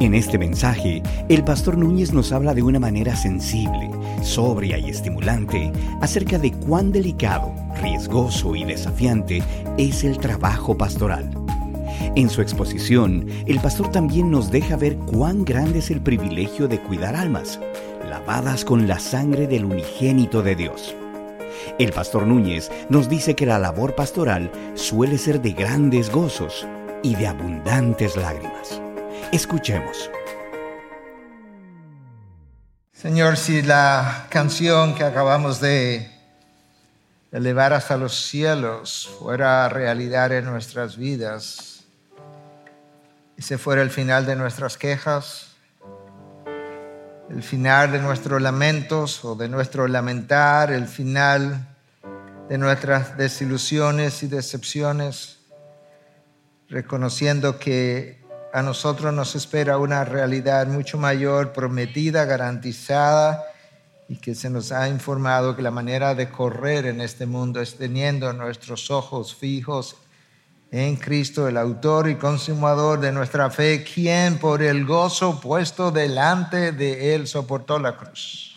En este mensaje, el pastor Núñez nos habla de una manera sensible, sobria y estimulante acerca de cuán delicado, riesgoso y desafiante es el trabajo pastoral. En su exposición, el pastor también nos deja ver cuán grande es el privilegio de cuidar almas, lavadas con la sangre del unigénito de Dios. El pastor Núñez nos dice que la labor pastoral suele ser de grandes gozos y de abundantes lágrimas. Escuchemos. Señor, si la canción que acabamos de elevar hasta los cielos fuera realidad en nuestras vidas, ese fuera el final de nuestras quejas, el final de nuestros lamentos o de nuestro lamentar, el final de nuestras desilusiones y decepciones, reconociendo que a nosotros nos espera una realidad mucho mayor, prometida, garantizada, y que se nos ha informado que la manera de correr en este mundo es teniendo nuestros ojos fijos en Cristo, el autor y consumador de nuestra fe, quien por el gozo puesto delante de él soportó la cruz.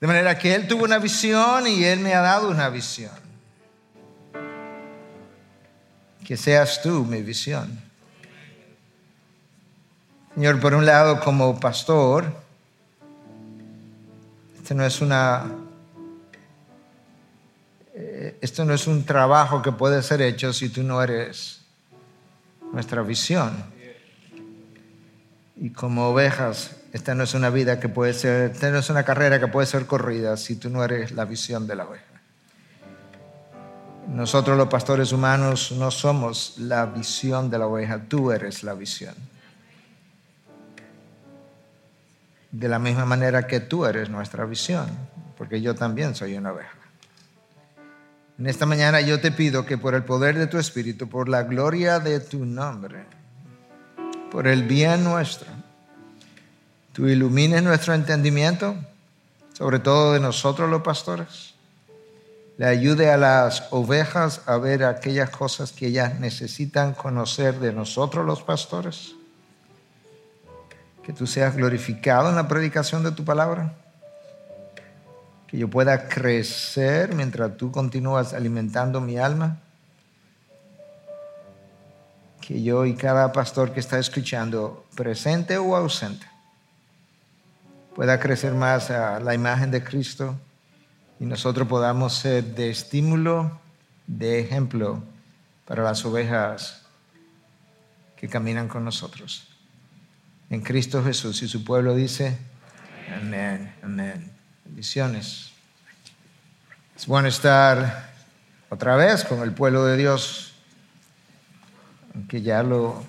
De manera que él tuvo una visión y él me ha dado una visión que seas tú mi visión. Señor, por un lado, como pastor, este no es una eh, esto no es un trabajo que puede ser hecho si tú no eres nuestra visión. Y como ovejas, esta no es una vida que puede ser, esta no es una carrera que puede ser corrida si tú no eres la visión de la oveja. Nosotros los pastores humanos no somos la visión de la oveja, tú eres la visión. De la misma manera que tú eres nuestra visión, porque yo también soy una oveja. En esta mañana yo te pido que por el poder de tu Espíritu, por la gloria de tu nombre, por el bien nuestro, tú ilumines nuestro entendimiento, sobre todo de nosotros los pastores le ayude a las ovejas a ver aquellas cosas que ellas necesitan conocer de nosotros los pastores. Que tú seas glorificado en la predicación de tu palabra. Que yo pueda crecer mientras tú continúas alimentando mi alma. Que yo y cada pastor que está escuchando, presente o ausente, pueda crecer más a la imagen de Cristo y nosotros podamos ser de estímulo, de ejemplo para las ovejas que caminan con nosotros. En Cristo Jesús y su pueblo dice, amén, amén. Bendiciones. Es bueno estar otra vez con el pueblo de Dios, aunque ya lo,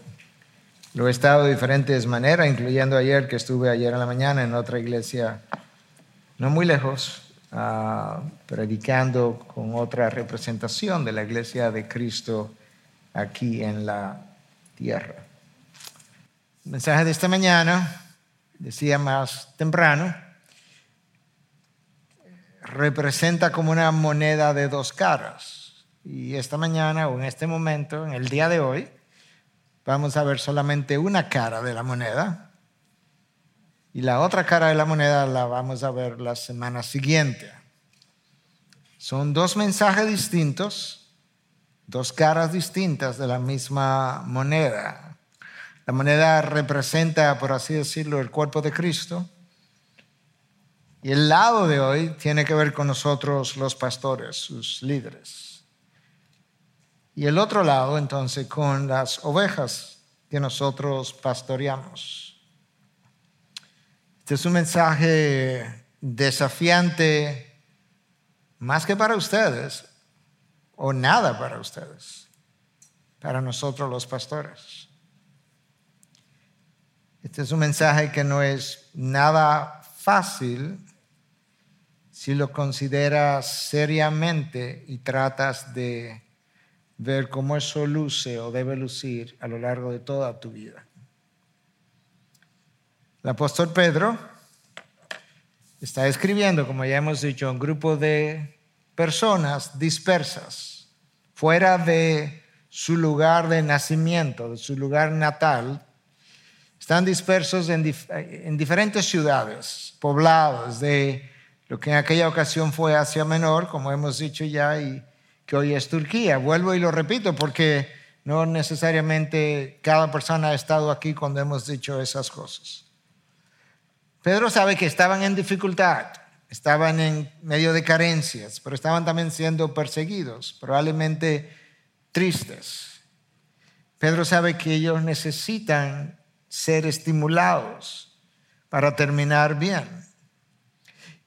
lo he estado de diferentes maneras, incluyendo ayer que estuve ayer en la mañana en otra iglesia no muy lejos, Ah, predicando con otra representación de la iglesia de Cristo aquí en la tierra. El mensaje de esta mañana, decía más temprano, representa como una moneda de dos caras. Y esta mañana o en este momento, en el día de hoy, vamos a ver solamente una cara de la moneda y la otra cara de la moneda la vamos a ver la semana siguiente. Son dos mensajes distintos, dos caras distintas de la misma moneda. La moneda representa, por así decirlo, el cuerpo de Cristo. Y el lado de hoy tiene que ver con nosotros los pastores, sus líderes. y el otro lado entonces con las ovejas que nosotros pastoreamos. Este es un mensaje desafiante más que para ustedes o nada para ustedes, para nosotros los pastores. Este es un mensaje que no es nada fácil si lo consideras seriamente y tratas de ver cómo eso luce o debe lucir a lo largo de toda tu vida. El apóstol Pedro está escribiendo, como ya hemos dicho, un grupo de personas dispersas, fuera de su lugar de nacimiento, de su lugar natal, están dispersos en, diferentes ciudades, poblados de lo que en aquella ocasión fue Asia Menor, como hemos dicho ya, y que hoy es Turquía. Vuelvo y lo repito porque no necesariamente cada persona ha estado aquí cuando hemos dicho esas cosas. Pedro sabe que estaban en dificultad, estaban en medio de carencias, pero estaban también siendo perseguidos, probablemente tristes. Pedro sabe que ellos necesitan ser estimulados para terminar bien.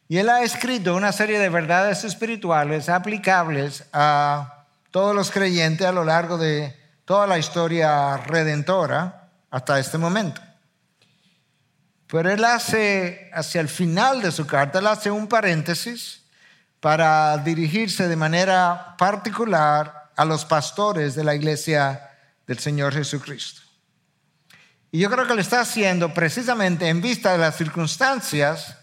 Y él ha escrito una serie de verdades espirituales aplicables a todos los creyentes a lo largo de toda la historia redentora hasta este momento. Pero él hace, hacia el final de su carta, él hace un paréntesis para dirigirse de manera particular a los pastores de la iglesia del Señor Jesucristo. Y yo creo que lo está haciendo precisamente en vista de las circunstancias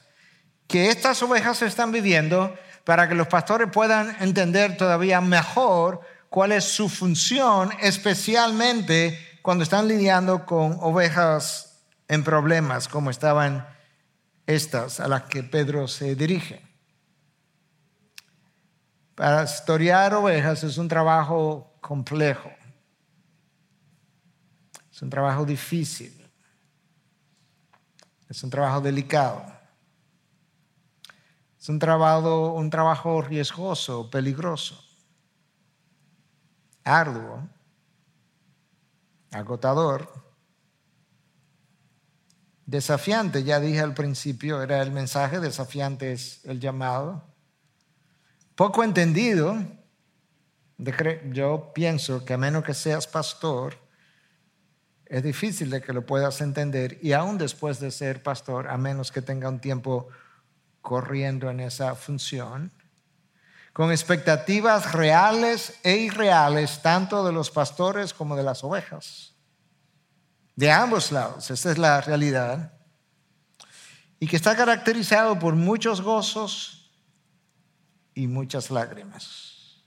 que estas ovejas están viviendo para que los pastores puedan entender todavía mejor cuál es su función, especialmente cuando están lidiando con ovejas en problemas, como estaban estas a las que Pedro se dirige. Para historiar ovejas es un trabajo complejo. Es un trabajo difícil. Es un trabajo delicado. Es un trabajo, un trabajo riesgoso, peligroso, arduo, agotador, desafiante. Ya dije al principio, era el mensaje, desafiante es el llamado. Poco entendido. Yo pienso que a menos que seas pastor, es difícil de que lo puedas entender y aún después de ser pastor, a menos que tenga un tiempo corriendo en esa función, con expectativas reales e irreales, tanto de los pastores como de las ovejas, de ambos lados, esa es la realidad, y que está caracterizado por muchos gozos y muchas lágrimas.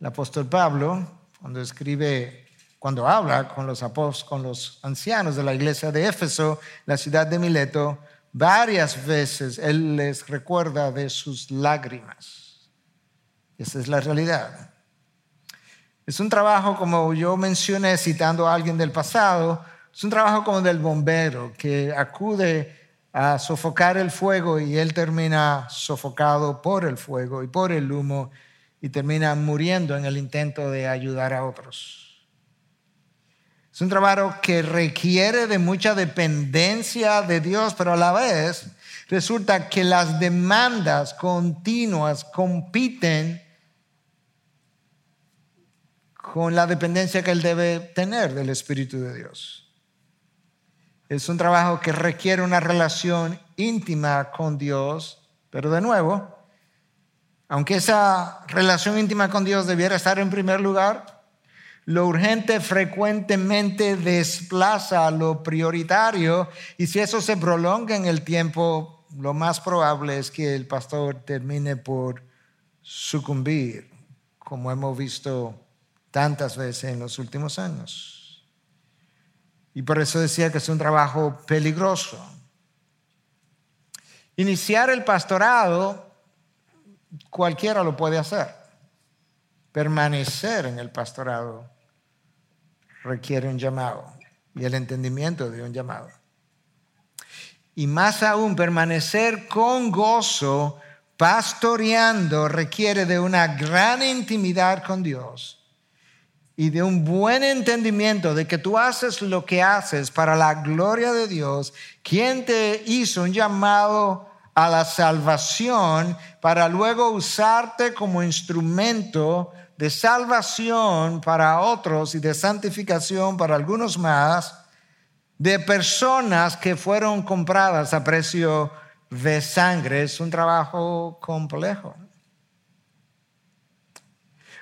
El apóstol Pablo, cuando escribe cuando habla con los apóstoles, con los ancianos de la iglesia de Éfeso, la ciudad de Mileto, varias veces él les recuerda de sus lágrimas. Esa es la realidad. Es un trabajo, como yo mencioné citando a alguien del pasado, es un trabajo como del bombero que acude a sofocar el fuego y él termina sofocado por el fuego y por el humo y termina muriendo en el intento de ayudar a otros. Es un trabajo que requiere de mucha dependencia de Dios, pero a la vez resulta que las demandas continuas compiten con la dependencia que Él debe tener del Espíritu de Dios. Es un trabajo que requiere una relación íntima con Dios, pero de nuevo, aunque esa relación íntima con Dios debiera estar en primer lugar, lo urgente frecuentemente desplaza lo prioritario y si eso se prolonga en el tiempo, lo más probable es que el pastor termine por sucumbir, como hemos visto tantas veces en los últimos años. Y por eso decía que es un trabajo peligroso. Iniciar el pastorado, cualquiera lo puede hacer. Permanecer en el pastorado requiere un llamado y el entendimiento de un llamado. Y más aún, permanecer con gozo pastoreando requiere de una gran intimidad con Dios y de un buen entendimiento de que tú haces lo que haces para la gloria de Dios, quien te hizo un llamado a la salvación para luego usarte como instrumento de salvación para otros y de santificación para algunos más, de personas que fueron compradas a precio de sangre. Es un trabajo complejo.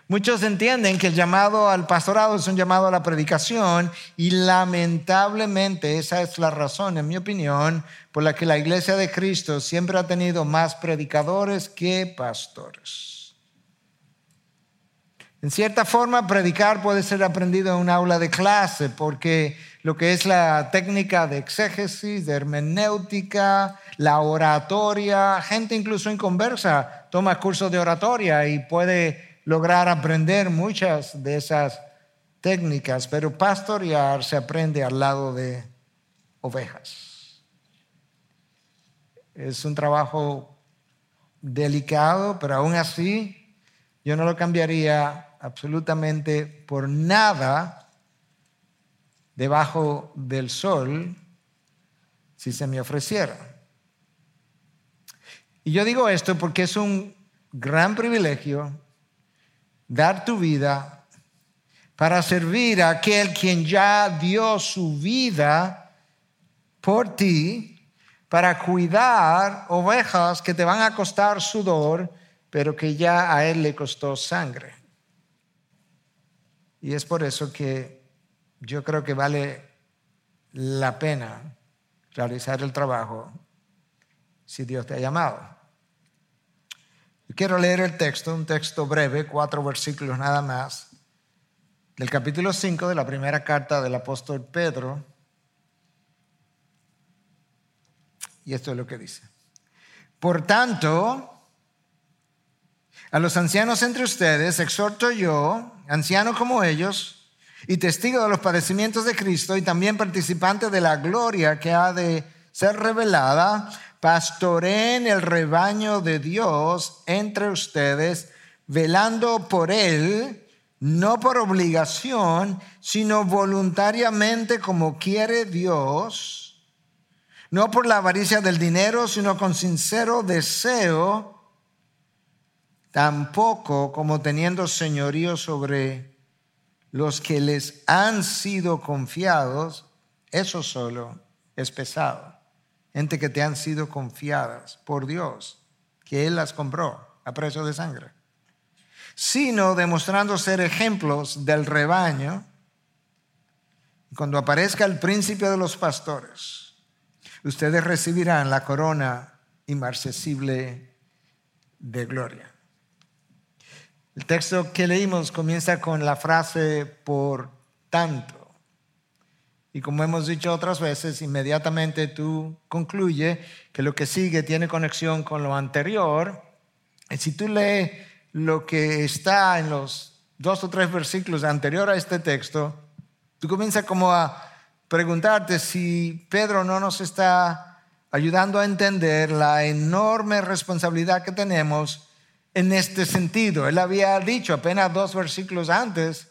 Muchos entienden que el llamado al pastorado es un llamado a la predicación y lamentablemente esa es la razón, en mi opinión, por la que la iglesia de Cristo siempre ha tenido más predicadores que pastores. En cierta forma, predicar puede ser aprendido en un aula de clase porque lo que es la técnica de exégesis, de hermenéutica, la oratoria, gente incluso en conversa toma cursos de oratoria y puede lograr aprender muchas de esas técnicas, pero pastorear se aprende al lado de ovejas. Es un trabajo delicado, pero aún así yo no lo cambiaría absolutamente por nada debajo del sol si se me ofreciera. Y yo digo esto porque es un gran privilegio dar tu vida para servir a aquel quien ya dio su vida por ti, para cuidar ovejas que te van a costar sudor, pero que ya a él le costó sangre. Y es por eso que yo creo que vale la pena realizar el trabajo si Dios te ha llamado. Quiero leer el texto, un texto breve, cuatro versículos nada más, del capítulo 5 de la primera carta del apóstol Pedro. Y esto es lo que dice. Por tanto, a los ancianos entre ustedes exhorto yo, anciano como ellos, y testigo de los padecimientos de Cristo y también participante de la gloria que ha de ser revelada, pastoreen el rebaño de Dios entre ustedes, velando por él, no por obligación, sino voluntariamente como quiere Dios, no por la avaricia del dinero, sino con sincero deseo, tampoco como teniendo señorío sobre los que les han sido confiados, eso solo es pesado gente que te han sido confiadas por Dios, que Él las compró a precio de sangre, sino demostrando ser ejemplos del rebaño. Cuando aparezca el príncipe de los pastores, ustedes recibirán la corona inmarcesible de gloria. El texto que leímos comienza con la frase por tanto. Y como hemos dicho otras veces, inmediatamente tú concluye que lo que sigue tiene conexión con lo anterior. Y si tú lees lo que está en los dos o tres versículos anterior a este texto, tú comienzas como a preguntarte si Pedro no nos está ayudando a entender la enorme responsabilidad que tenemos en este sentido. Él había dicho apenas dos versículos antes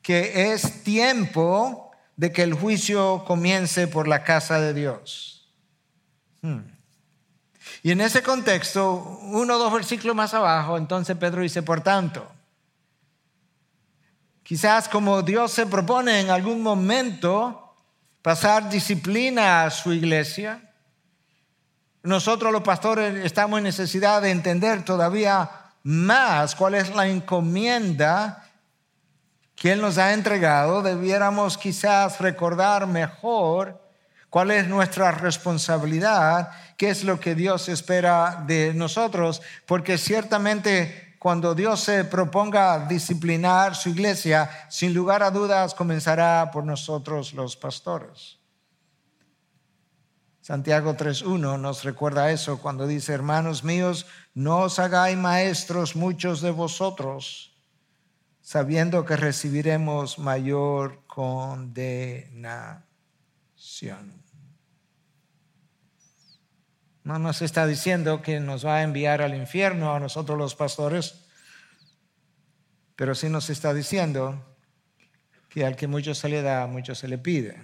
que es tiempo de que el juicio comience por la casa de Dios. Hmm. Y en ese contexto, uno o dos versículos más abajo, entonces Pedro dice, por tanto, quizás como Dios se propone en algún momento pasar disciplina a su iglesia, nosotros los pastores estamos en necesidad de entender todavía más cuál es la encomienda Él nos ha entregado, debiéramos quizás recordar mejor cuál es nuestra responsabilidad, qué es lo que Dios espera de nosotros, porque ciertamente cuando Dios se proponga disciplinar su iglesia, sin lugar a dudas comenzará por nosotros los pastores. Santiago 3.1 nos recuerda eso cuando dice, hermanos míos, no os hagáis maestros muchos de vosotros sabiendo que recibiremos mayor condenación. No nos está diciendo que nos va a enviar al infierno a nosotros los pastores, pero sí nos está diciendo que al que mucho se le da, mucho se le pide.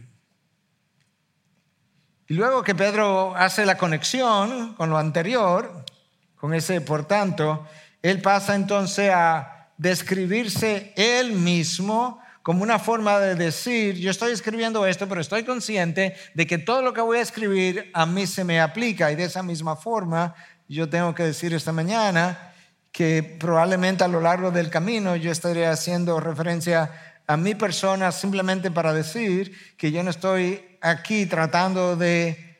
Y luego que Pedro hace la conexión con lo anterior, con ese por tanto, él pasa entonces a describirse él mismo como una forma de decir, yo estoy escribiendo esto, pero estoy consciente de que todo lo que voy a escribir a mí se me aplica y de esa misma forma yo tengo que decir esta mañana que probablemente a lo largo del camino yo estaré haciendo referencia a mi persona simplemente para decir que yo no estoy aquí tratando de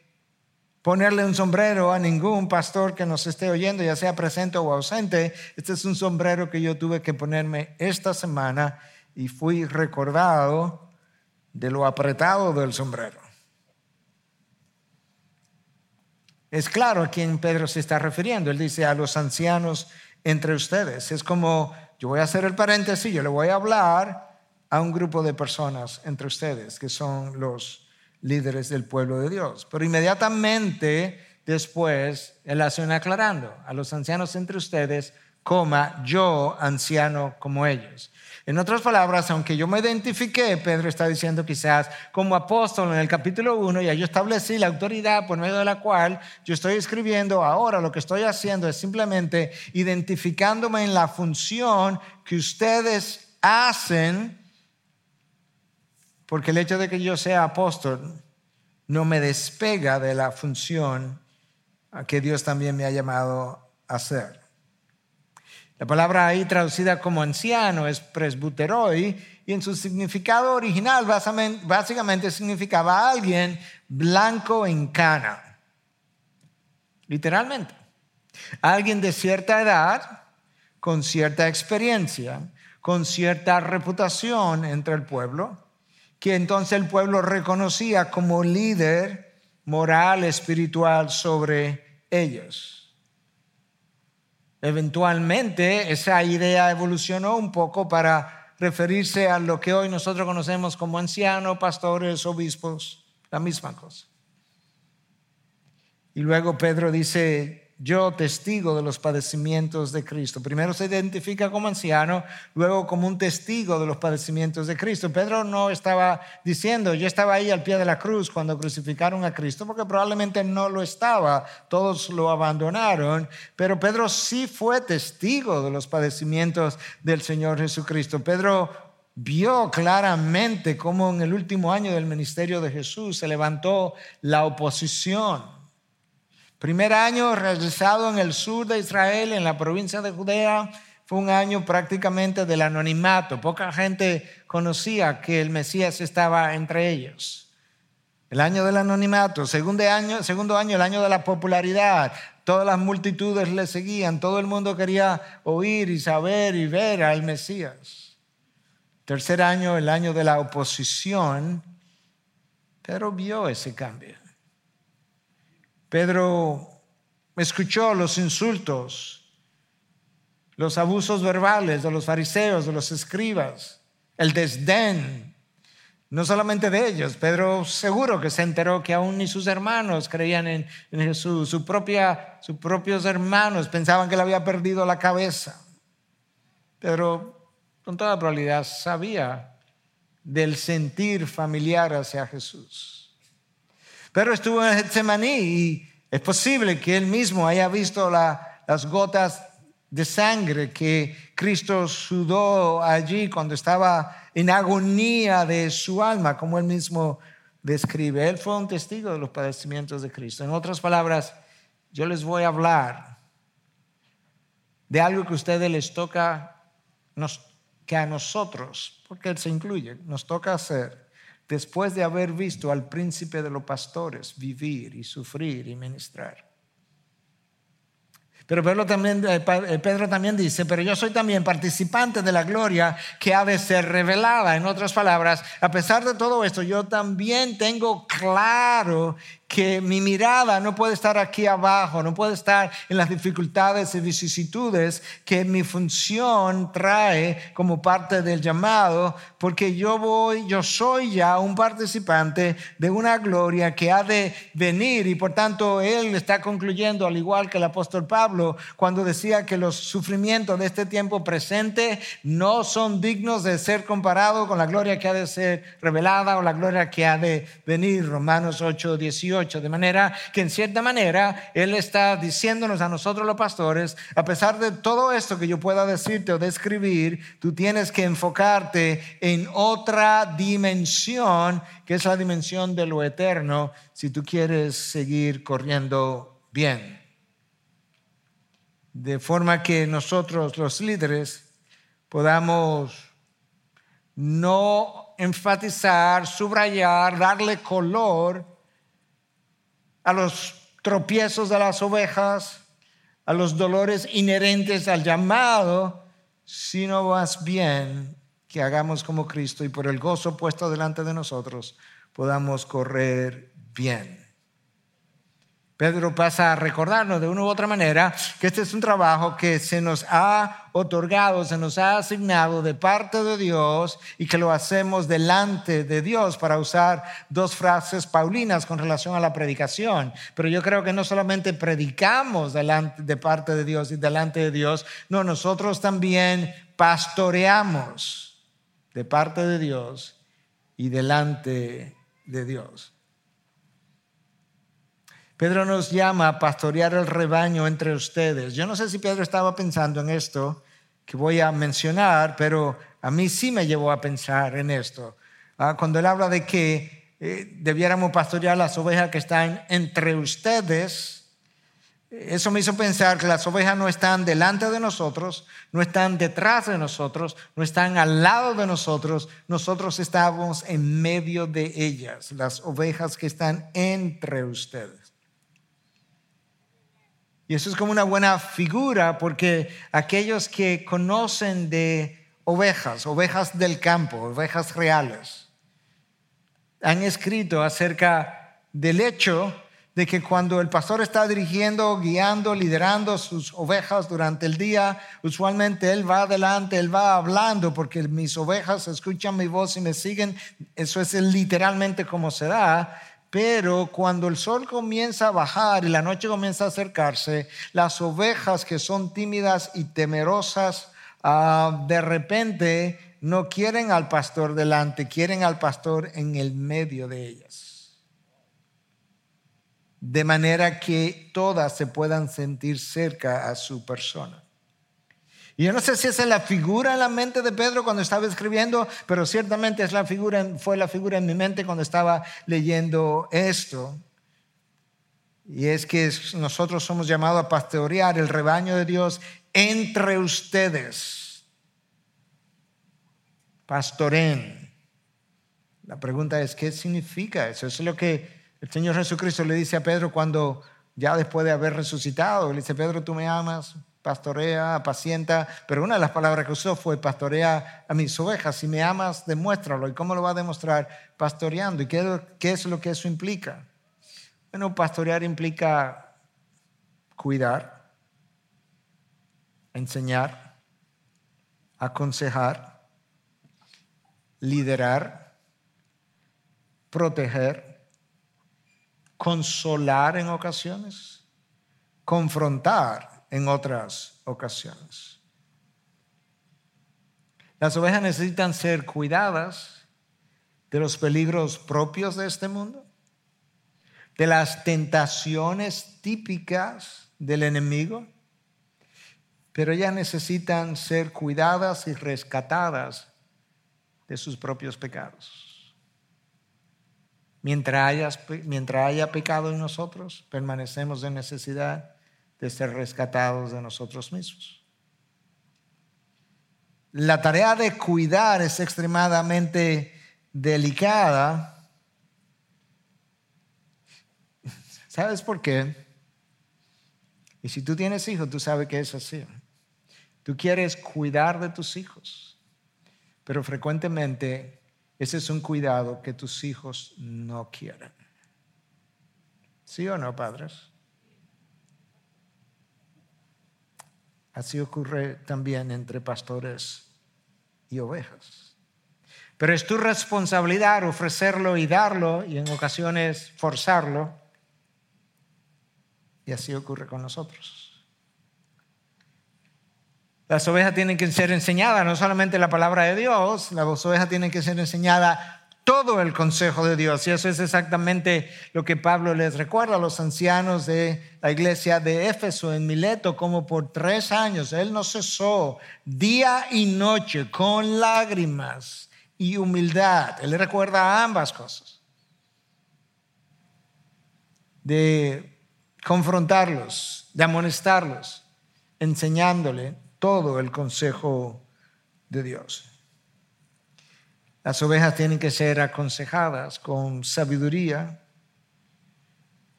ponerle un sombrero a ningún pastor que nos esté oyendo, ya sea presente o ausente. Este es un sombrero que yo tuve que ponerme esta semana y fui recordado de lo apretado del sombrero. Es claro a quién Pedro se está refiriendo. Él dice a los ancianos entre ustedes. Es como, yo voy a hacer el paréntesis, yo le voy a hablar a un grupo de personas entre ustedes, que son los líderes del pueblo de Dios. Pero inmediatamente después, él hace un aclarando, a los ancianos entre ustedes, coma, yo anciano como ellos. En otras palabras, aunque yo me identifiqué, Pedro está diciendo quizás como apóstol en el capítulo 1, y yo establecí la autoridad por medio de la cual yo estoy escribiendo, ahora lo que estoy haciendo es simplemente identificándome en la función que ustedes hacen, porque el hecho de que yo sea apóstol no me despega de la función que Dios también me ha llamado a hacer. La palabra ahí traducida como anciano es presbuteroi y en su significado original básicamente significaba alguien blanco en cana. Literalmente. Alguien de cierta edad, con cierta experiencia, con cierta reputación entre el pueblo, que entonces el pueblo reconocía como líder moral, espiritual sobre ellos. Eventualmente esa idea evolucionó un poco para referirse a lo que hoy nosotros conocemos como ancianos, pastores, obispos, la misma cosa. Y luego Pedro dice, yo testigo de los padecimientos de Cristo. Primero se identifica como anciano, luego como un testigo de los padecimientos de Cristo. Pedro no estaba diciendo, yo estaba ahí al pie de la cruz cuando crucificaron a Cristo, porque probablemente no lo estaba, todos lo abandonaron, pero Pedro sí fue testigo de los padecimientos del Señor Jesucristo. Pedro vio claramente cómo en el último año del ministerio de Jesús se levantó la oposición Primer año realizado en el sur de Israel, en la provincia de Judea, fue un año prácticamente del anonimato. Poca gente conocía que el Mesías estaba entre ellos. El año del anonimato, segundo año, segundo año, el año de la popularidad. Todas las multitudes le seguían, todo el mundo quería oír y saber y ver al Mesías. Tercer año, el año de la oposición, pero vio ese cambio. Pedro escuchó los insultos, los abusos verbales de los fariseos, de los escribas, el desdén, no solamente de ellos. Pedro seguro que se enteró que aún ni sus hermanos creían en, Jesús, su sus propios hermanos pensaban que él había perdido la cabeza. Pedro con toda probabilidad sabía del sentir familiar hacia Jesús. Pero estuvo en Getsemaní y es posible que él mismo haya visto las gotas de sangre que Cristo sudó allí cuando estaba en agonía de su alma, como él mismo describe. Él fue un testigo de los padecimientos de Cristo. En otras palabras, yo les voy a hablar de algo que a ustedes les toca, que a nosotros, porque Él se incluye, nos toca hacer después de haber visto al príncipe de los pastores vivir y sufrir y ministrar. Pero Pedro también, eh, eh, Pedro también dice, pero yo soy también participante de la gloria que ha de ser revelada. En otras palabras, a pesar de todo esto, yo también tengo claro que mi mirada no puede estar aquí abajo, no puede estar en las dificultades y vicisitudes que mi función trae como parte del llamado, porque yo voy, yo soy ya un participante de una gloria que ha de venir y por tanto él está concluyendo, al igual que el apóstol Pablo, cuando decía que los sufrimientos de este tiempo presente no son dignos de ser comparados con la gloria que ha de ser revelada o la gloria que ha de venir, Romanos 8, 18. De manera que en cierta manera Él está diciéndonos a nosotros los pastores, a pesar de todo esto que yo pueda decirte o describir, tú tienes que enfocarte en otra dimensión, que es la dimensión de lo eterno, si tú quieres seguir corriendo bien. De forma que nosotros los líderes podamos no enfatizar, subrayar, darle color a los tropiezos de las ovejas, a los dolores inherentes al llamado, sino más bien que hagamos como Cristo y por el gozo puesto delante de nosotros podamos correr bien. Pedro pasa a recordarnos de una u otra manera que este es un trabajo que se nos ha otorgado, se nos ha asignado de parte de Dios y que lo hacemos delante de Dios para usar dos frases paulinas con relación a la predicación. Pero yo creo que no solamente predicamos delante, de parte de Dios y delante de Dios, no, nosotros también pastoreamos de parte de Dios y delante de Dios. Pedro nos llama a pastorear el rebaño entre ustedes. Yo no sé si Pedro estaba pensando en esto que voy a mencionar, pero a mí sí me llevó a pensar en esto. Ah, cuando él habla de que eh, debiéramos pastorear las ovejas que están entre ustedes, eso me hizo pensar que las ovejas no están delante de nosotros, no están detrás de nosotros, no están al lado de nosotros, nosotros estamos en medio de ellas, las ovejas que están entre ustedes. Y eso es como una buena figura porque aquellos que conocen de ovejas, ovejas del campo, ovejas reales, han escrito acerca del hecho de que cuando el pastor está dirigiendo, guiando, liderando sus ovejas durante el día, usualmente él va adelante, él va hablando porque mis ovejas escuchan mi voz y me siguen. Eso es literalmente como se da. Pero cuando el sol comienza a bajar y la noche comienza a acercarse, las ovejas que son tímidas y temerosas, ah, de repente no quieren al pastor delante, quieren al pastor en el medio de ellas. De manera que todas se puedan sentir cerca a su persona. Y yo no sé si esa es la figura en la mente de Pedro cuando estaba escribiendo, pero ciertamente es la figura, fue la figura en mi mente cuando estaba leyendo esto. Y es que nosotros somos llamados a pastorear el rebaño de Dios entre ustedes. Pastoren. La pregunta es, ¿qué significa eso? Eso es lo que el Señor Jesucristo le dice a Pedro cuando ya después de haber resucitado, le dice, Pedro, tú me amas, pastorea, apacienta, pero una de las palabras que usó fue pastorea a mis ovejas. Si me amas, demuéstralo. ¿Y cómo lo va a demostrar? Pastoreando. ¿Y qué, qué es lo que eso implica? Bueno, pastorear implica cuidar, enseñar, aconsejar, liderar, proteger, consolar en ocasiones, confrontar en otras ocasiones. Las ovejas necesitan ser cuidadas de los peligros propios de este mundo, de las tentaciones típicas del enemigo, pero ellas necesitan ser cuidadas y rescatadas de sus propios pecados. Mientras haya, mientras haya pecado en nosotros, permanecemos en necesidad de ser rescatados de nosotros mismos. La tarea de cuidar es extremadamente delicada. ¿Sabes por qué? Y si tú tienes hijos, tú sabes que es así. Tú quieres cuidar de tus hijos, pero frecuentemente ese es un cuidado que tus hijos no quieren. ¿Sí o no, padres? Así ocurre también entre pastores y ovejas. Pero es tu responsabilidad ofrecerlo y darlo y en ocasiones forzarlo. Y así ocurre con nosotros. Las ovejas tienen que ser enseñadas, no solamente la palabra de Dios, las ovejas tienen que ser enseñadas todo el consejo de Dios. Y eso es exactamente lo que Pablo les recuerda a los ancianos de la iglesia de Éfeso en Mileto, como por tres años él no cesó día y noche con lágrimas y humildad. Él le recuerda ambas cosas. De confrontarlos, de amonestarlos, enseñándole todo el consejo de Dios. Las ovejas tienen que ser aconsejadas con sabiduría,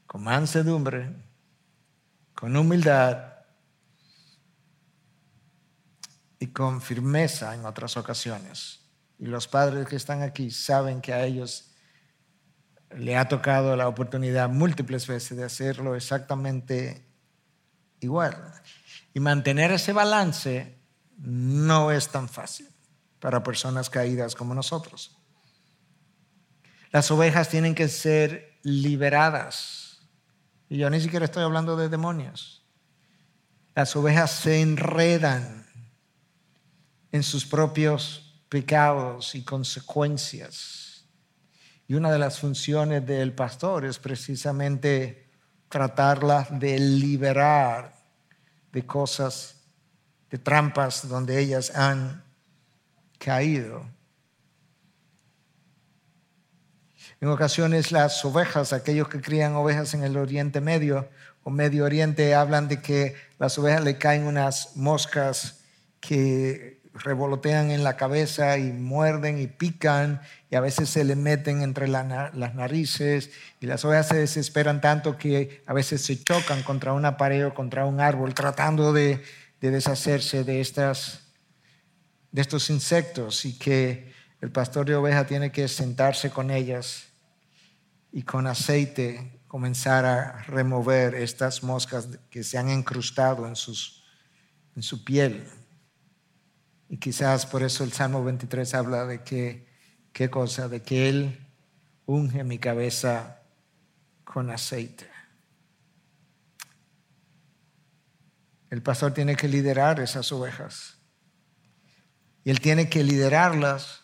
con mansedumbre, con humildad y con firmeza en otras ocasiones. Y los padres que están aquí saben que a ellos le ha tocado la oportunidad múltiples veces de hacerlo exactamente igual. Y mantener ese balance no es tan fácil para personas caídas como nosotros. Las ovejas tienen que ser liberadas. Y yo ni siquiera estoy hablando de demonios. Las ovejas se enredan en sus propios pecados y consecuencias. Y una de las funciones del pastor es precisamente tratarlas de liberar de cosas, de trampas donde ellas han caído. En ocasiones las ovejas, aquellos que crían ovejas en el Oriente Medio o Medio Oriente, hablan de que las ovejas le caen unas moscas que revolotean en la cabeza y muerden y pican y a veces se le meten entre las narices y las ovejas se desesperan tanto que a veces se chocan contra una pared o contra un árbol tratando de, de deshacerse de estas de estos insectos y que el pastor de oveja tiene que sentarse con ellas y con aceite comenzar a remover estas moscas que se han encrustado en, sus, en su piel. Y quizás por eso el Salmo 23 habla de que, ¿qué cosa? De que Él unge mi cabeza con aceite. El pastor tiene que liderar esas ovejas. Y él tiene que liderarlas,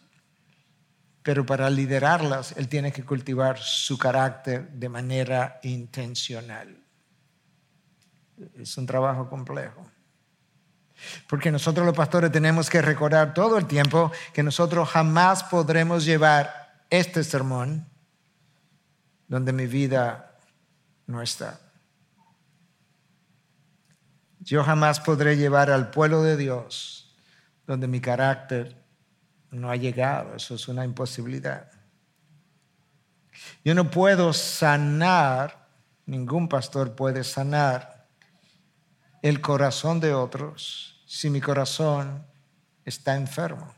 pero para liderarlas, él tiene que cultivar su carácter de manera intencional. Es un trabajo complejo. Porque nosotros los pastores tenemos que recordar todo el tiempo que nosotros jamás podremos llevar este sermón donde mi vida no está. Yo jamás podré llevar al pueblo de Dios donde mi carácter no ha llegado. Eso es una imposibilidad. Yo no puedo sanar, ningún pastor puede sanar el corazón de otros si mi corazón está enfermo.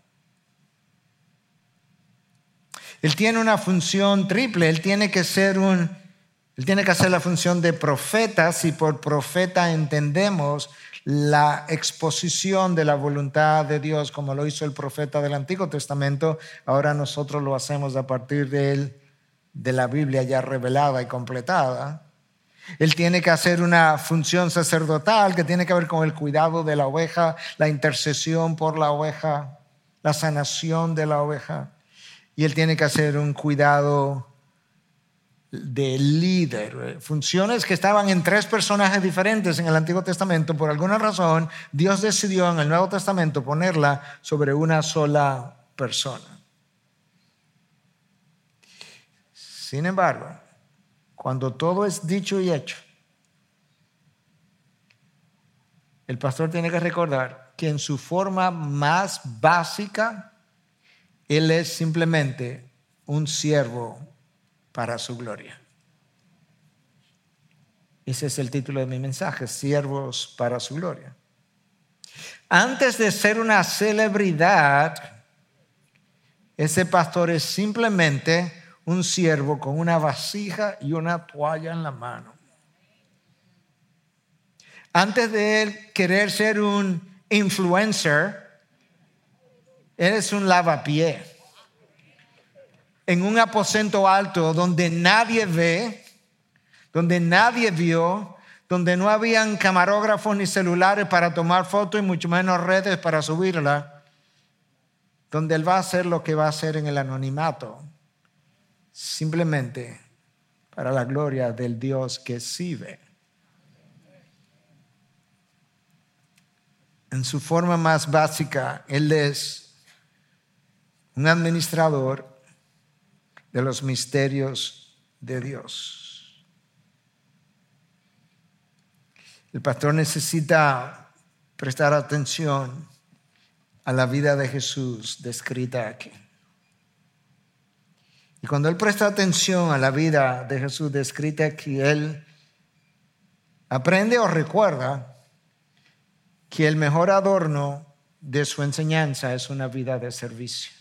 Él tiene una función triple, él tiene que ser un, él tiene que hacer la función de profeta, si por profeta entendemos la exposición de la voluntad de Dios, como lo hizo el profeta del Antiguo Testamento, ahora nosotros lo hacemos a partir de, él, de la Biblia ya revelada y completada. Él tiene que hacer una función sacerdotal que tiene que ver con el cuidado de la oveja, la intercesión por la oveja, la sanación de la oveja. Y él tiene que hacer un cuidado de líder, funciones que estaban en tres personajes diferentes en el Antiguo Testamento. Por alguna razón, Dios decidió en el Nuevo Testamento ponerla sobre una sola persona. Sin embargo, cuando todo es dicho y hecho, el pastor tiene que recordar que en su forma más básica, él es simplemente un siervo para su gloria. Ese es el título de mi mensaje, siervos para su gloria. Antes de ser una celebridad, ese pastor es simplemente un siervo con una vasija y una toalla en la mano. Antes de él querer ser un influencer, él es un lavapié. En un aposento alto donde nadie ve, donde nadie vio, donde no habían camarógrafos ni celulares para tomar fotos y mucho menos redes para subirla, donde él va a hacer lo que va a hacer en el anonimato, simplemente para la gloria del Dios que sí. En su forma más básica, Él es un administrador de los misterios de Dios. El pastor necesita prestar atención a la vida de Jesús descrita aquí. Y cuando él presta atención a la vida de Jesús descrita aquí, él aprende o recuerda que el mejor adorno de su enseñanza es una vida de servicio.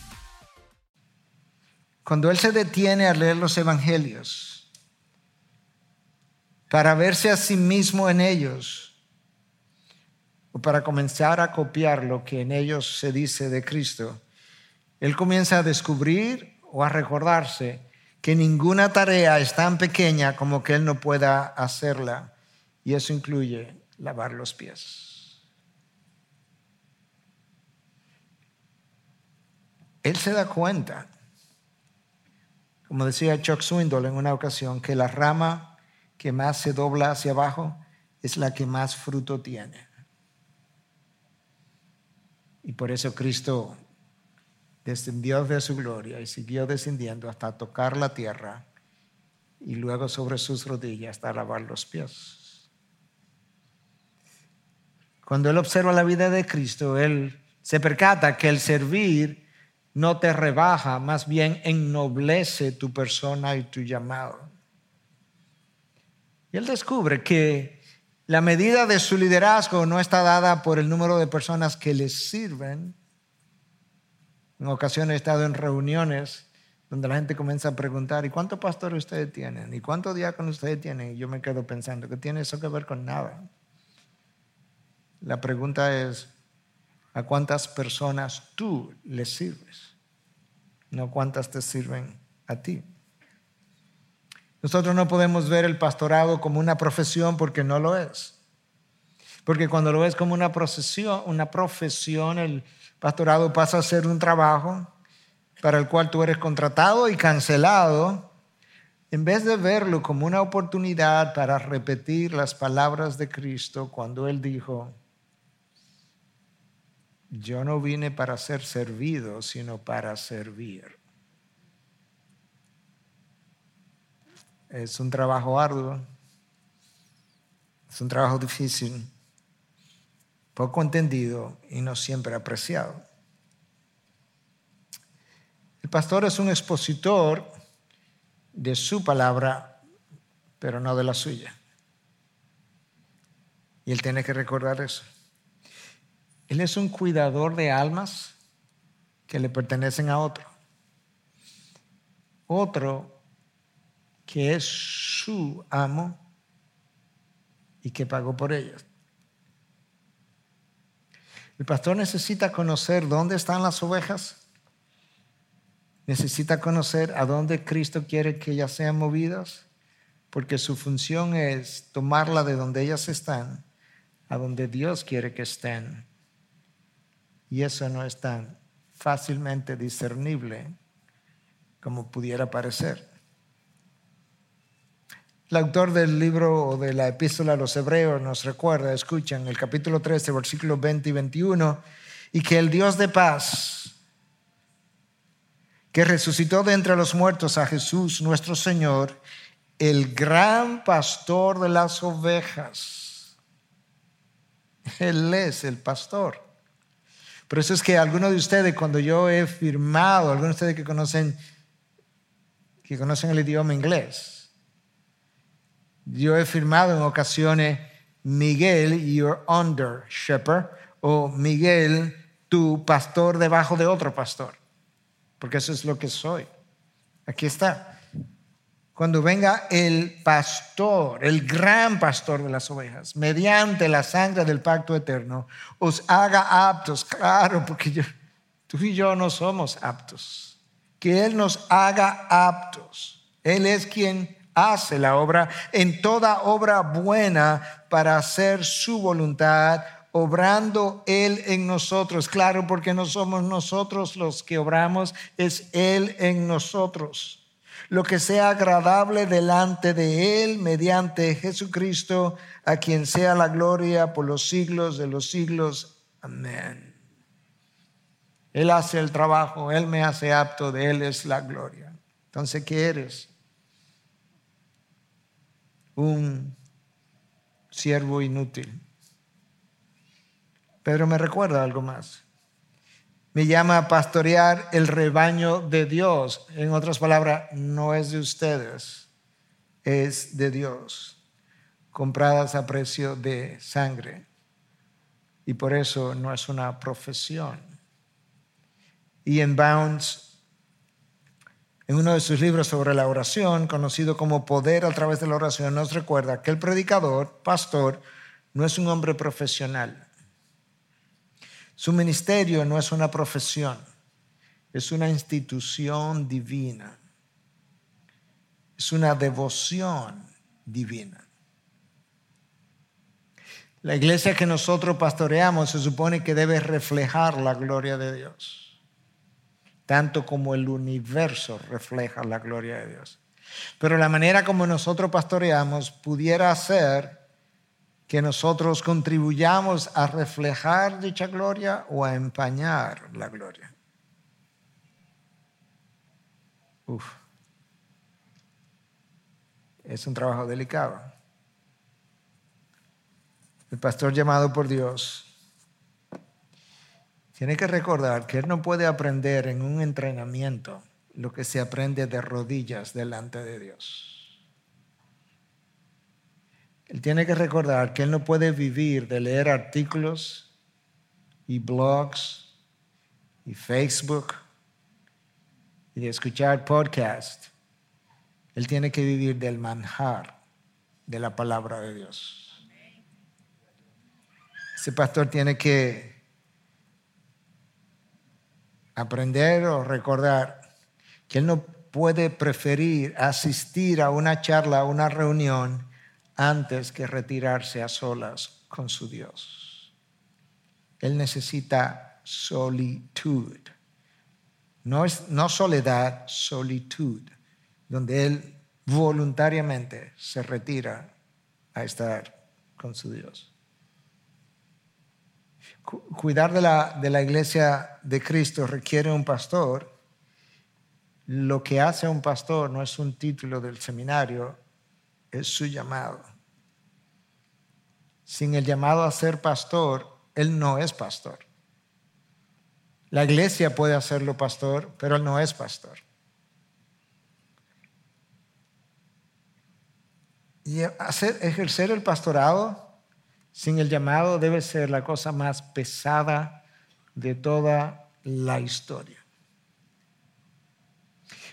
Cuando él se detiene a leer los evangelios para verse a sí mismo en ellos o para comenzar a copiar lo que en ellos se dice de Cristo, él comienza a descubrir o a recordarse que ninguna tarea es tan pequeña como que él no pueda hacerla y eso incluye lavar los pies. Él se da cuenta como decía Chuck Swindoll en una ocasión, que la rama que más se dobla hacia abajo es la que más fruto tiene. Y por eso Cristo descendió de su gloria y siguió descendiendo hasta tocar la tierra y luego sobre sus rodillas hasta lavar los pies. Cuando él observa la vida de Cristo, él se percata que el servir no te rebaja, más bien ennoblece tu persona y tu llamado. Y él descubre que la medida de su liderazgo no está dada por el número de personas que le sirven. En ocasiones he estado en reuniones donde la gente comienza a preguntar, ¿y cuántos pastores ustedes tienen? ¿Y cuántos diáconos ustedes tienen? Y yo me quedo pensando, ¿qué tiene eso que ver con nada? La pregunta es, a cuántas personas tú le sirves, no cuántas te sirven a ti. Nosotros no podemos ver el pastorado como una profesión porque no lo es. Porque cuando lo ves como una una profesión, el pastorado pasa a ser un trabajo para el cual tú eres contratado y cancelado, en vez de verlo como una oportunidad para repetir las palabras de Cristo cuando Él dijo, yo no vine para ser servido, sino para servir. Es un trabajo arduo, es un trabajo difícil, poco entendido y no siempre apreciado. El pastor es un expositor de su palabra, pero no de la suya. Y él tiene que recordar eso. Él es un cuidador de almas que le pertenecen a otro. Otro que es su amo y que pagó por ellas. El pastor necesita conocer dónde están las ovejas. Necesita conocer a dónde Cristo quiere que ellas sean movidas, porque su función es tomarla de donde ellas están a donde Dios quiere que estén y eso no es tan fácilmente discernible como pudiera parecer. El autor del libro o de la epístola a los hebreos nos recuerda, escuchan, el capítulo 13, versículos 20 y 21, y que el Dios de paz, que resucitó de entre los muertos a Jesús nuestro Señor, el gran pastor de las ovejas. Él es el pastor. Por eso es que algunos de ustedes, cuando yo he firmado, algunos de ustedes que conocen, que conocen el idioma inglés, yo he firmado en ocasiones Miguel, your under shepherd, o Miguel, tu pastor debajo de otro pastor, porque eso es lo que soy. Aquí está. Cuando venga el pastor, el gran pastor de las ovejas, mediante la sangre del pacto eterno, os haga aptos, claro, porque tú y yo no somos aptos. Que Él nos haga aptos. Él es quien hace la obra en toda obra buena para hacer su voluntad, obrando Él en nosotros. Claro, porque no somos nosotros los que obramos, es Él en nosotros. Lo que sea agradable delante de Él mediante Jesucristo, a quien sea la gloria por los siglos de los siglos. Amén. Él hace el trabajo, Él me hace apto, de Él es la gloria. Entonces, ¿qué eres? Un siervo inútil. Pedro me recuerda algo más. Me llama a pastorear el rebaño de Dios. En otras palabras, no es de ustedes, es de Dios, compradas a precio de sangre. Y por eso no es una profesión. En Bounds, en uno de sus libros sobre la oración, conocido como Poder a través de la oración, nos recuerda que el predicador, pastor, no es un hombre profesional su ministerio no es una profesión, es una institución divina, es una devoción divina. La iglesia que nosotros pastoreamos se supone que debe reflejar la gloria de Dios, tanto como el universo refleja la gloria de Dios. Pero la manera como nosotros pastoreamos pudiera ser que nosotros contribuyamos a reflejar dicha gloria o a empañar la gloria. Uf. Es un trabajo delicado. El pastor llamado por Dios tiene que recordar que él no puede aprender en un entrenamiento lo que se aprende de rodillas delante de Dios. Él tiene que recordar que él no puede vivir de leer artículos y blogs y Facebook y de escuchar podcasts. Él tiene que vivir del manjar de la palabra de Dios. Ese pastor tiene que aprender o recordar que él no puede preferir asistir a una charla, a una reunión, antes que retirarse a solas con su Dios. Él necesita solitud. No, es, no soledad, solitud, donde Él voluntariamente se retira a estar con su Dios. Cuidar de la, de la iglesia de Cristo requiere un pastor. Lo que hace un pastor no es un título del seminario, es su llamado sin el llamado a ser pastor, él no es pastor. La iglesia puede hacerlo pastor, pero él no es pastor. Y hacer, ejercer el pastorado sin el llamado debe ser la cosa más pesada de toda la historia.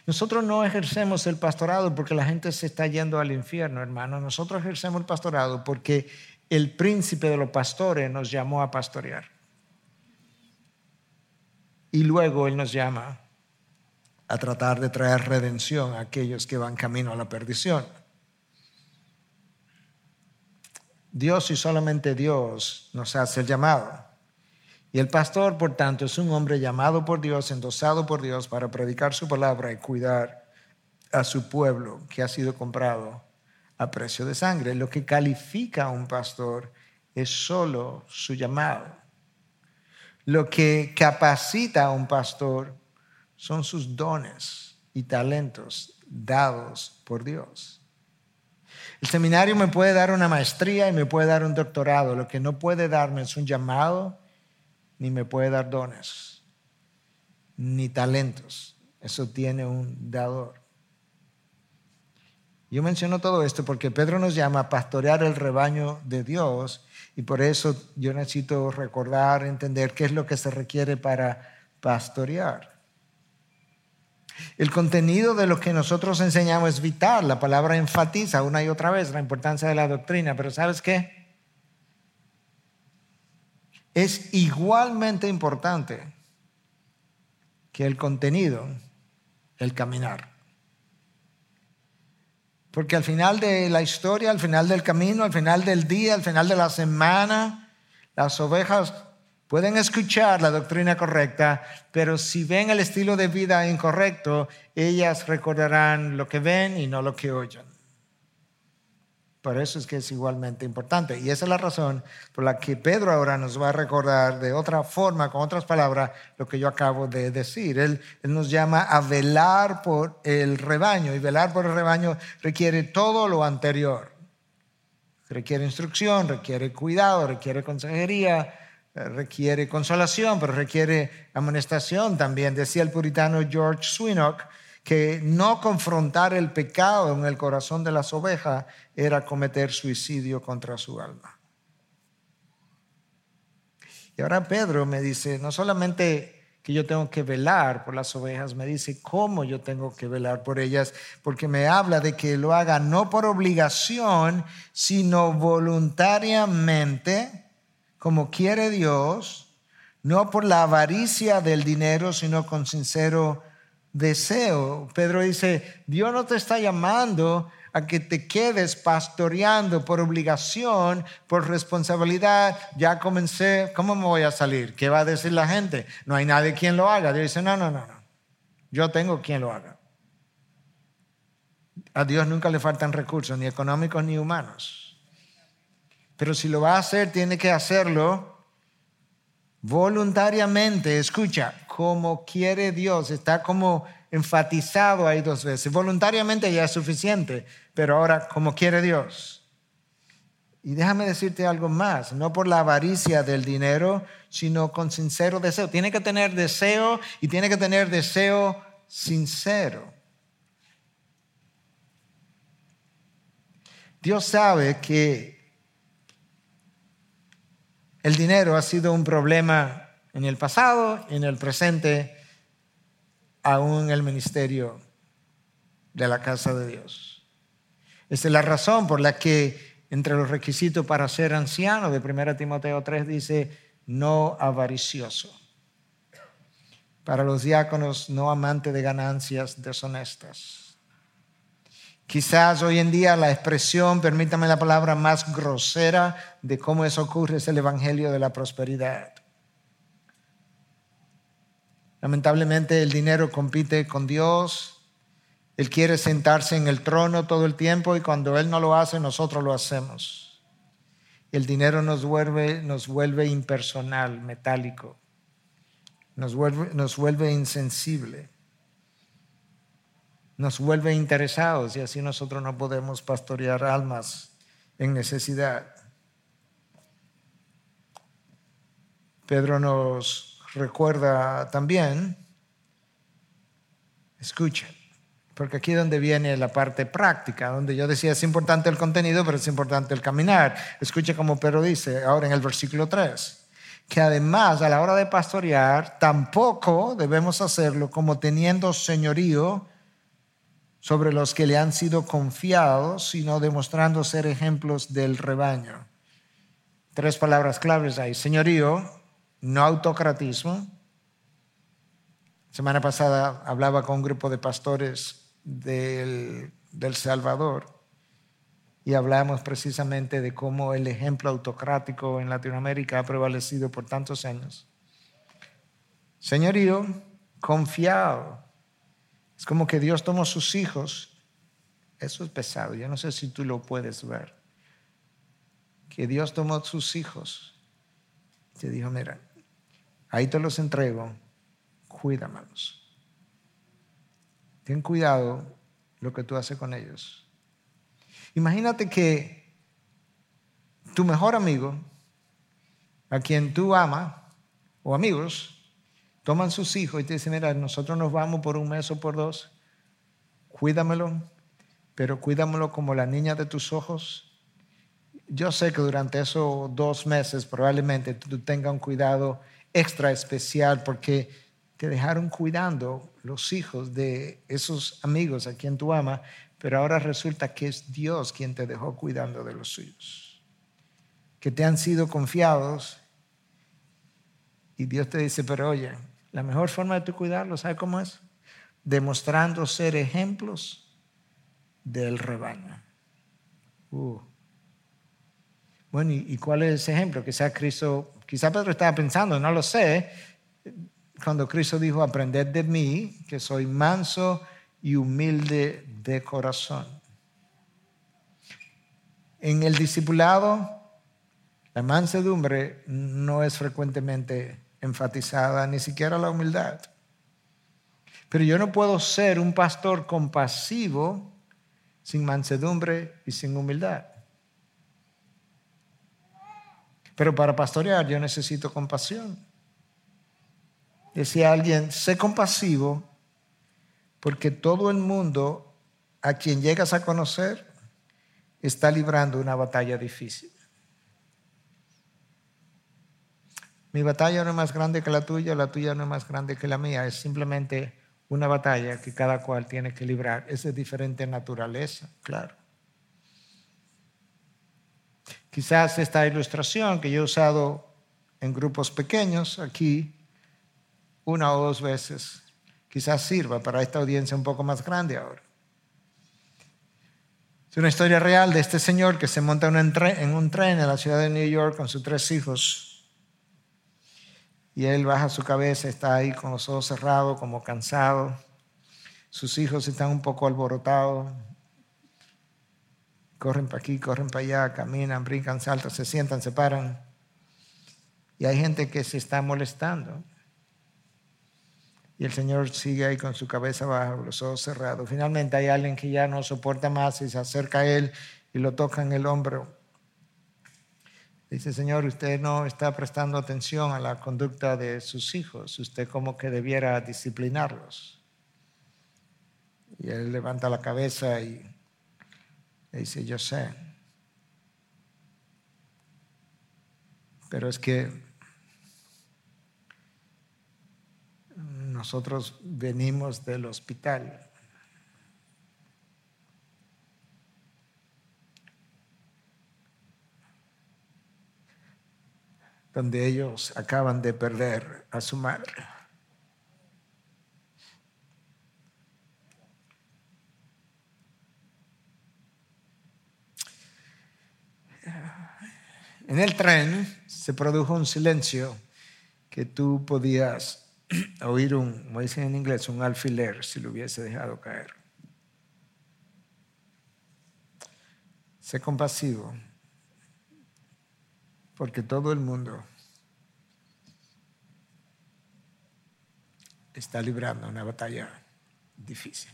Nosotros no ejercemos el pastorado porque la gente se está yendo al infierno, hermano. Nosotros ejercemos el pastorado porque el príncipe de los pastores nos llamó a pastorear. Y luego Él nos llama a tratar de traer redención a aquellos que van camino a la perdición. Dios y solamente Dios nos hace el llamado. Y el pastor, por tanto, es un hombre llamado por Dios, endosado por Dios para predicar su palabra y cuidar a su pueblo que ha sido comprado a precio de sangre. Lo que califica a un pastor es solo su llamado. Lo que capacita a un pastor son sus dones y talentos dados por Dios. El seminario me puede dar una maestría y me puede dar un doctorado. Lo que no puede darme es un llamado, ni me puede dar dones, ni talentos. Eso tiene un dador. Yo menciono todo esto porque Pedro nos llama a pastorear el rebaño de Dios y por eso yo necesito recordar, entender qué es lo que se requiere para pastorear. El contenido de lo que nosotros enseñamos es vital. La palabra enfatiza una y otra vez la importancia de la doctrina, pero ¿sabes qué? Es igualmente importante que el contenido, el caminar. Porque al final de la historia, al final del camino, al final del día, al final de la semana, las ovejas Pueden escuchar la doctrina correcta, pero si ven el estilo de vida incorrecto, ellas recordarán lo que ven y no lo que oyen. Por eso es que es igualmente importante. Y esa es la razón por la que Pedro ahora nos va a recordar de otra forma, con otras palabras, lo que yo acabo de decir. Él, nos llama a velar por el rebaño y velar por el rebaño requiere todo lo anterior. Requiere instrucción, requiere cuidado, requiere consejería, requiere consolación, pero requiere amonestación también. Decía el puritano George Swinock que no confrontar el pecado en el corazón de las ovejas era cometer suicidio contra su alma. Y ahora Pedro me dice, no solamente que yo tengo que velar por las ovejas, me dice cómo yo tengo que velar por ellas, porque me habla de que lo haga no por obligación, sino voluntariamente como quiere Dios, no por la avaricia del dinero, sino con sincero deseo. Pedro dice, Dios no te está llamando a que te quedes pastoreando por obligación, por responsabilidad. Ya comencé, ¿cómo me voy a salir? ¿Qué va a decir la gente? No hay nadie quien lo haga. Dios dice, no, no, no, no. Yo tengo quien lo haga. A Dios nunca le faltan recursos, ni económicos ni humanos. Pero si lo va a hacer, tiene que hacerlo voluntariamente. Escucha, como quiere Dios. Está como enfatizado ahí dos veces. Voluntariamente ya es suficiente, pero ahora como quiere Dios. Y déjame decirte algo más, no por la avaricia del dinero, sino con sincero deseo. Tiene que tener deseo y tiene que tener deseo sincero. Dios sabe que el dinero ha sido un problema en el pasado, en el presente, aún en el ministerio de la casa de Dios. Esta es la razón por la que entre los requisitos para ser anciano de 1 Timoteo 3 dice no avaricioso. Para los diáconos no amante de ganancias deshonestas Quizás hoy en día la expresión, permítame la palabra más grosera de cómo eso ocurre, es el Evangelio de la Prosperidad. Lamentablemente el dinero compite con Dios. Él quiere sentarse en el trono todo el tiempo y cuando Él no lo hace, nosotros lo hacemos. El dinero nos vuelve, nos vuelve impersonal, metálico. Nos vuelve, nos vuelve insensible nos vuelve interesados y así nosotros no podemos pastorear almas en necesidad. Pedro nos recuerda también, escuchen, porque aquí es donde viene la parte práctica, donde yo decía es importante el contenido, pero es importante el caminar. Escuche como Pedro dice ahora en el versículo 3, que además a la hora de pastorear tampoco debemos hacerlo como teniendo señorío sobre los que le han sido confiados, sino demostrando ser ejemplos del rebaño. Tres palabras claves ahí. Señorío, no autocratismo. Semana pasada hablaba con un grupo de pastores del, del Salvador y hablamos precisamente de cómo el ejemplo autocrático en Latinoamérica ha prevalecido por tantos años. Señorío, confiado es como que Dios tomó sus hijos. Eso es pesado. Yo no sé si tú lo puedes ver. Que Dios tomó sus hijos te dijo, mira, ahí te los entrego, cuídamelos. ten cuidado lo que tú haces con ellos. Imagínate que tu mejor amigo, a quien tú amas, o amigos, toman sus hijos y te dicen, mira, nosotros nos vamos por un mes o por dos, cuídamelo, pero cuídamelo como la niña de tus ojos. Yo sé que durante esos dos meses probablemente tú tengas un cuidado extra especial porque te dejaron cuidando los hijos de esos amigos a quien tú amas, pero ahora resulta que es Dios quien te dejó cuidando de los suyos, que te han sido confiados y Dios te dice, pero oye, la mejor forma de tu cuidarlo, ¿sabe cómo es? Demostrando ser ejemplos del rebaño. Uh. Bueno, ¿y, cuál es ese ejemplo? Quizá Cristo, quizá Pedro estaba pensando, no lo sé, cuando Cristo dijo, aprended de mí, que soy manso y humilde de corazón. En el discipulado, la mansedumbre no es frecuentemente enfatizada, ni siquiera la humildad. Pero yo no puedo ser un pastor compasivo sin mansedumbre y sin humildad. Pero para pastorear yo necesito compasión. Decía alguien, sé compasivo porque todo el mundo a quien llegas a conocer está librando una batalla difícil. Mi batalla no es más grande que la tuya, la tuya no es más grande que la mía, es simplemente una batalla que cada cual tiene que librar. Es de diferente naturaleza, claro. Quizás esta ilustración que yo he usado en grupos pequeños aquí una o dos veces, quizás sirva para esta audiencia un poco más grande ahora. Es una historia real de este señor que se monta en un tren en la ciudad de New York con sus tres hijos y él baja su cabeza, está ahí con los ojos cerrados, como cansado. Sus hijos están un poco alborotados. Corren para aquí, corren para allá, caminan, brincan, saltan, se sientan, se paran. Y hay gente que se está molestando. Y el Señor sigue ahí con su cabeza baja, los ojos cerrados. Finalmente hay alguien que ya no soporta más y se acerca a él y lo toca en el hombro. Dice, Señor, usted no está prestando atención a la conducta de sus hijos, usted como que debiera disciplinarlos. Y él levanta la cabeza y dice, yo sé. Pero es que nosotros venimos del hospital donde ellos acaban de perder a su madre. En el tren se produjo un silencio que tú podías oír un, como dicen en inglés, un alfiler si lo hubiese dejado caer. Sé compasivo porque todo el mundo está librando una batalla difícil.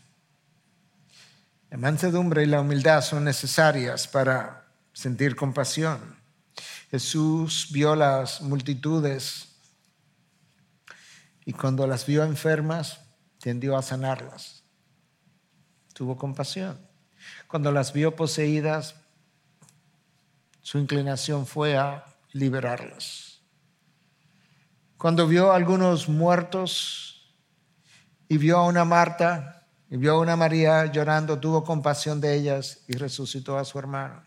La mansedumbre y la humildad son necesarias para sentir compasión. Jesús vio las multitudes y cuando las vio enfermas, tendió a sanarlas. Tuvo compasión. Cuando las vio poseídas, su inclinación fue a liberarlas. Cuando vio a algunos muertos y vio a una Marta y vio a una María llorando, tuvo compasión de ellas y resucitó a su hermano.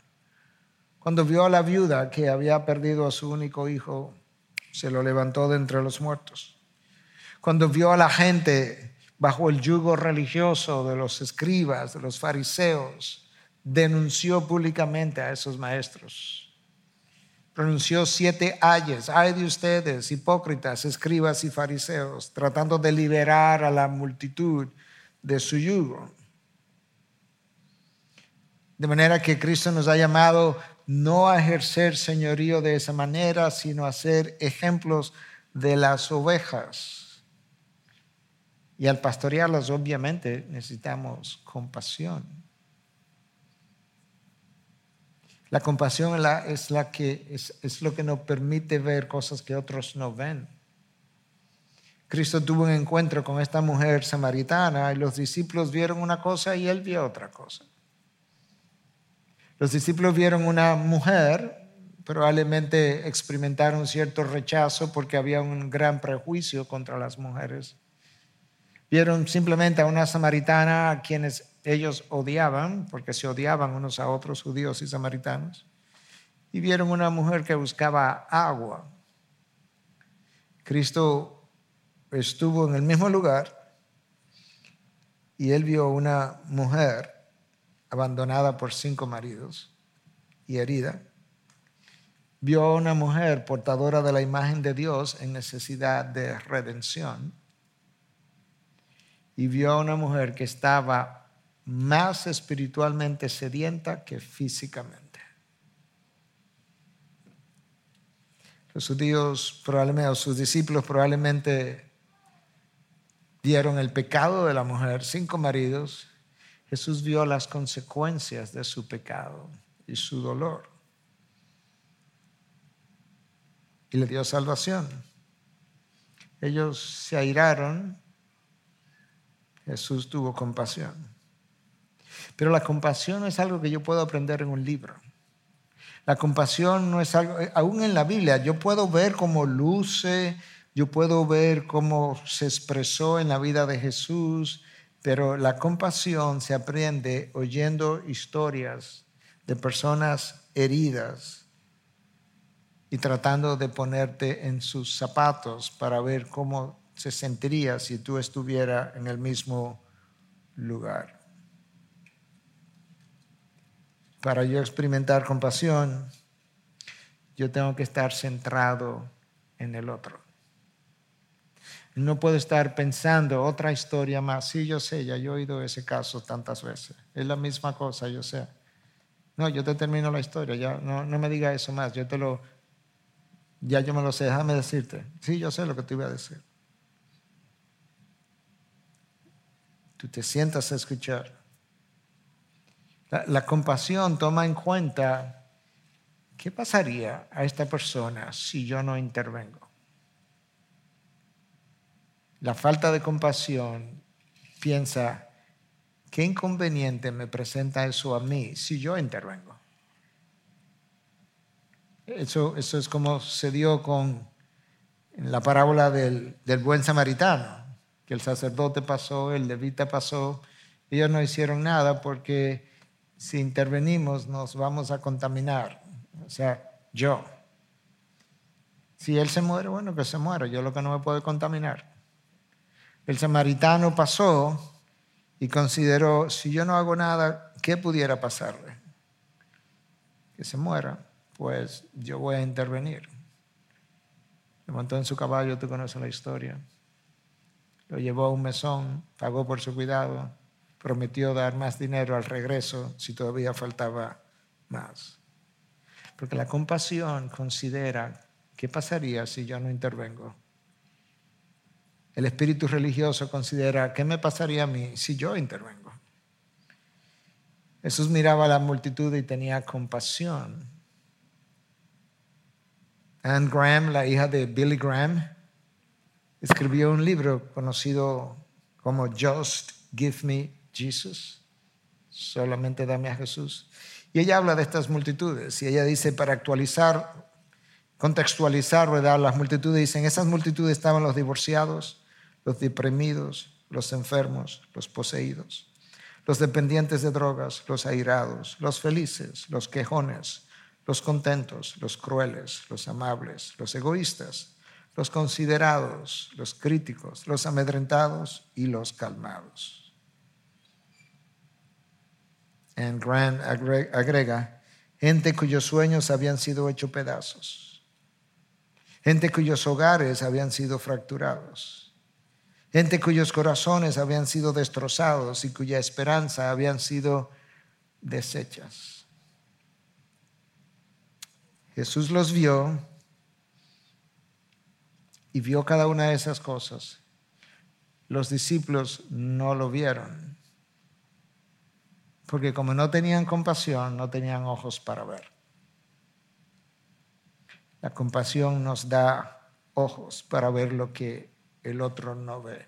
Cuando vio a la viuda que había perdido a su único hijo, se lo levantó de entre los muertos. Cuando vio a la gente bajo el yugo religioso de los escribas, de los fariseos, denunció públicamente a esos maestros pronunció siete ayes. Ay de ustedes, hipócritas, escribas y fariseos, tratando de liberar a la multitud de su yugo. De manera que Cristo nos ha llamado no ejercer señorío de esa manera, sino a ser ejemplos de las ovejas. Y al pastorearlas, obviamente, necesitamos compasión. La compasión es, la que, es, lo que nos permite ver cosas que otros no ven. Cristo tuvo un encuentro con esta mujer samaritana y los discípulos vieron una cosa y él vio otra cosa. Los discípulos vieron una mujer, probablemente experimentaron cierto rechazo porque había un gran prejuicio contra las mujeres. Vieron simplemente a una samaritana a quienes ellos odiaban, porque se odiaban unos a otros, judíos y samaritanos. Y vieron una mujer que buscaba agua. Cristo estuvo en el mismo lugar y él vio una mujer abandonada por cinco maridos y herida. Vio a una mujer portadora de la imagen de Dios en necesidad de redención y vio a una mujer que estaba más espiritualmente sedienta que físicamente. Los judíos probablemente, o sus discípulos probablemente vieron el pecado de la mujer, cinco maridos. Jesús vio las consecuencias de su pecado y su dolor. Y le dio salvación. Ellos se airaron Jesús tuvo compasión. Pero la compasión no es algo que yo puedo aprender en un libro. La compasión no es algo, eh, aún en la Biblia, yo puedo ver cómo luce, yo puedo ver cómo se expresó en la vida de Jesús, pero la compasión se aprende oyendo historias de personas heridas y tratando de ponerte en sus zapatos para ver cómo se sentiría si tú estuvieras en el mismo lugar. Para yo experimentar compasión, yo tengo que estar centrado en el otro. No puedo estar pensando otra historia más. Sí, yo sé, ya yo he oído ese caso tantas veces. Es la misma cosa, yo sé. No, yo te termino la historia, ya no, no me diga eso más. Yo te lo, ya yo me lo sé, déjame decirte. Sí, yo sé lo que te iba a decir. tú te sientas a escuchar. La, compasión toma en cuenta qué pasaría a esta persona si yo no intervengo. La falta de compasión piensa, ¿qué inconveniente me presenta eso a mí si yo intervengo? Eso, eso es como se dio con la parábola del, del buen samaritano que el sacerdote pasó, el levita pasó, ellos no hicieron nada porque si intervenimos nos vamos a contaminar. O sea, yo. Si él se muere, bueno, que se muera, yo lo que no me puedo contaminar. El samaritano pasó y consideró, si yo no hago nada, ¿qué pudiera pasarle? Que se muera, pues yo voy a intervenir. Le montó en su caballo, tú conoces la historia lo llevó a un mesón, pagó por su cuidado, prometió dar más dinero al regreso si todavía faltaba más. Porque la compasión considera, ¿qué pasaría si yo no intervengo? El espíritu religioso considera, ¿qué me pasaría a mí si yo intervengo? Jesús miraba a la multitud y tenía compasión. Anne Graham, la hija de Billy Graham, escribió un libro conocido como Just Give Me Jesus, solamente dame a Jesús. Y ella habla de estas multitudes y ella dice, para actualizar, contextualizar, ¿verdad? Las multitudes dicen, esas multitudes estaban los divorciados, los deprimidos, los enfermos, los poseídos, los dependientes de drogas, los airados, los felices, los quejones, los contentos, los crueles, los amables, los egoístas los considerados, los críticos, los amedrentados y los calmados. En Grant agrega, gente cuyos sueños habían sido hechos pedazos, gente cuyos hogares habían sido fracturados, gente cuyos corazones habían sido destrozados y cuya esperanza habían sido deshechas. Jesús los vio y vio cada una de esas cosas. los discípulos no lo vieron. Porque como no tenían compasión, no tenían ojos para ver. La compasión nos da ojos para ver lo que el otro no ve.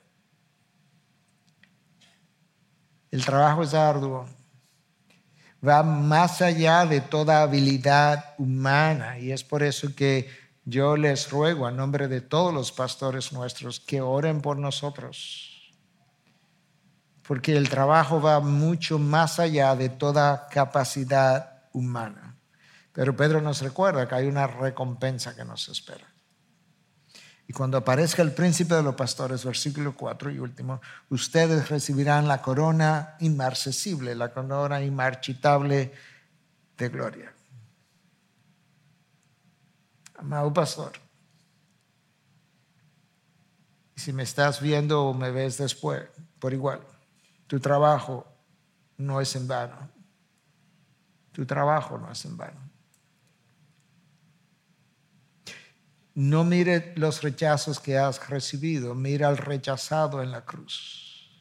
El trabajo es arduo, va más allá de toda habilidad humana y es por eso que yo les ruego a nombre de todos los pastores nuestros que oren por nosotros, porque el trabajo va mucho más allá de toda capacidad humana. Pero Pedro nos recuerda que hay una recompensa que nos espera. Y cuando aparezca el príncipe de los pastores, versículo 4 y último, ustedes recibirán la corona inmarcesible, la corona inmarchitable de gloria. Amado pastor, si me estás viendo o me ves después, por igual, tu trabajo no es en vano. Tu trabajo no es en vano. No mire los rechazos que has recibido, mira al rechazado en la cruz.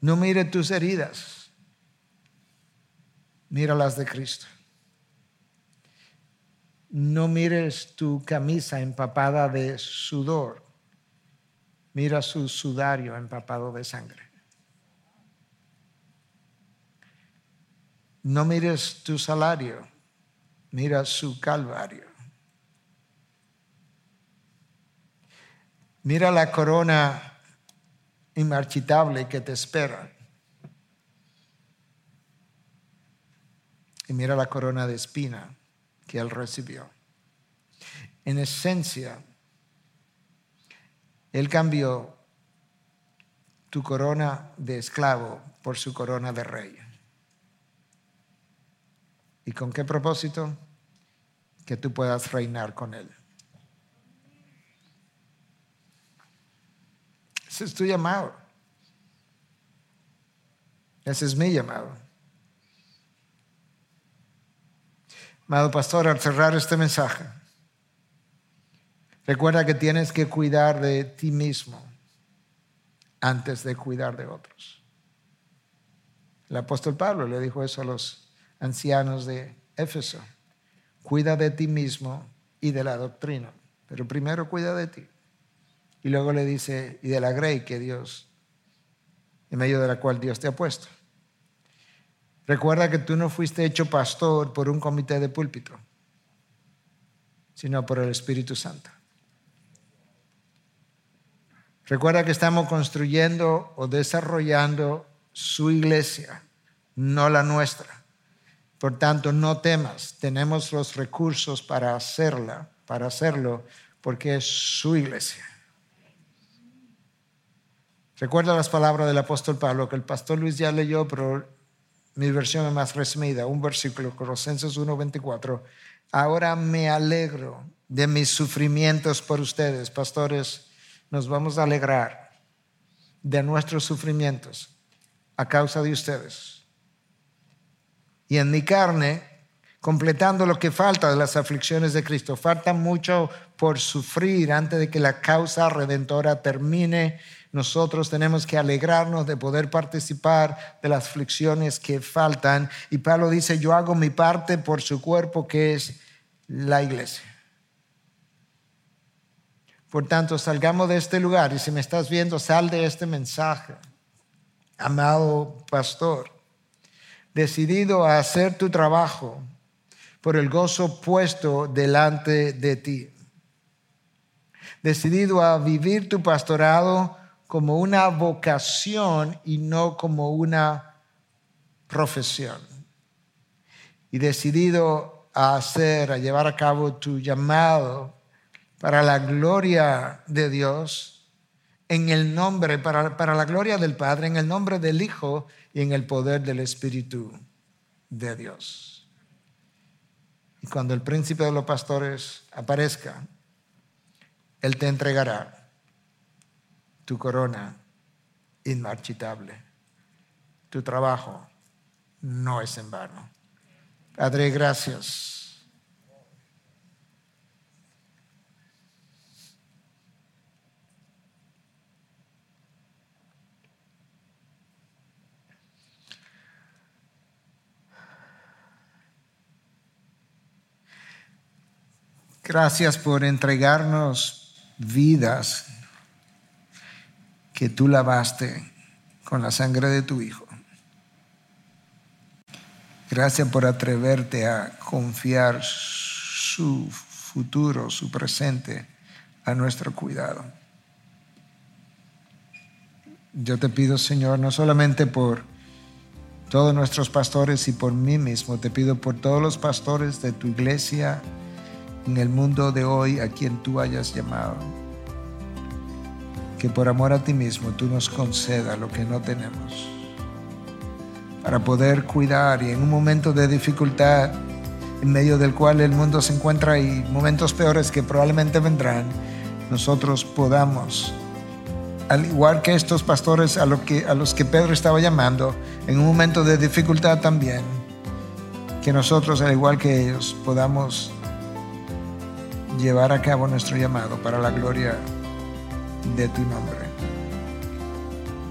No mire tus heridas, mira las de Cristo. No mires tu camisa empapada de sudor, mira su sudario empapado de sangre. No mires tu salario, Mira su calvario. Mira la corona inmarchitable que te espera. Y mira la corona de espina que él recibió. En esencia, él cambió tu corona de esclavo por su corona de rey. ¿Y con qué propósito? Que tú puedas reinar con Él. Ese es tu llamado. Ese es mi llamado. Amado pastor, al cerrar este mensaje, recuerda que tienes que cuidar de ti mismo antes de cuidar de otros. El apóstol Pablo le dijo eso a los ancianos de Éfeso. Cuida de ti mismo y de la doctrina, pero primero cuida de ti. Y luego le dice, y de la grey que Dios, en medio de la cual Dios te ha puesto. Recuerda que tú no fuiste hecho pastor por un comité de púlpito, sino por el Espíritu Santo. Recuerda que estamos construyendo o desarrollando su iglesia, no la nuestra. Por tanto, no temas, tenemos los recursos para hacerla, para hacerlo, porque es su iglesia. Recuerda las palabras del apóstol Pablo, que el pastor Luis ya leyó, pero mi versión es más resumida, un versículo, Colosenses 1:24. Ahora me alegro de mis sufrimientos por ustedes, pastores, nos vamos a alegrar de nuestros sufrimientos a causa de ustedes y en mi carne, completando lo que falta de las aflicciones de Cristo. Falta mucho por sufrir antes de que la causa redentora termine. Nosotros tenemos que alegrarnos de poder participar de las aflicciones que faltan. Y Pablo dice, yo hago mi parte por su cuerpo que es la iglesia. Por tanto, salgamos de este lugar y si me estás viendo, sal de este mensaje. Amado pastor, decidido a hacer tu trabajo por el gozo puesto delante de ti. Decidido a vivir tu pastorado como una vocación y no como una profesión. Y decidido a hacer, a llevar a cabo tu llamado para la gloria de Dios, en el nombre, para, para la gloria del Padre, en el nombre del Hijo y en el poder del Espíritu de Dios. Y cuando el príncipe de los pastores aparezca, Él te entregará tu corona inmarchitable. Tu trabajo no es en vano. Padre, gracias. Gracias por entregarnos vidas que tú lavaste con la sangre de tu Hijo. Gracias por atreverte a confiar su futuro, su presente a nuestro cuidado. Yo te pido, Señor, no solamente por todos nuestros pastores y por mí mismo, te pido por todos los pastores de tu iglesia en el mundo de hoy a quien tú hayas llamado. Que por amor a ti mismo tú nos conceda lo que no tenemos. Para poder cuidar y en un momento de dificultad en medio del cual el mundo se encuentra y momentos peores que probablemente vendrán, nosotros podamos al igual que estos pastores a, lo que, a los que Pedro estaba llamando, en un momento de dificultad también, que nosotros, al igual que ellos, podamos llevar a cabo nuestro llamado para la gloria de tu nombre,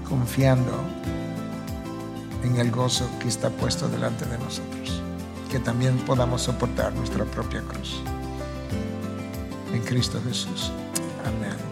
confiando en el gozo que está puesto delante de nosotros, que también podamos soportar nuestra propia cruz. En Cristo Jesús. Amén.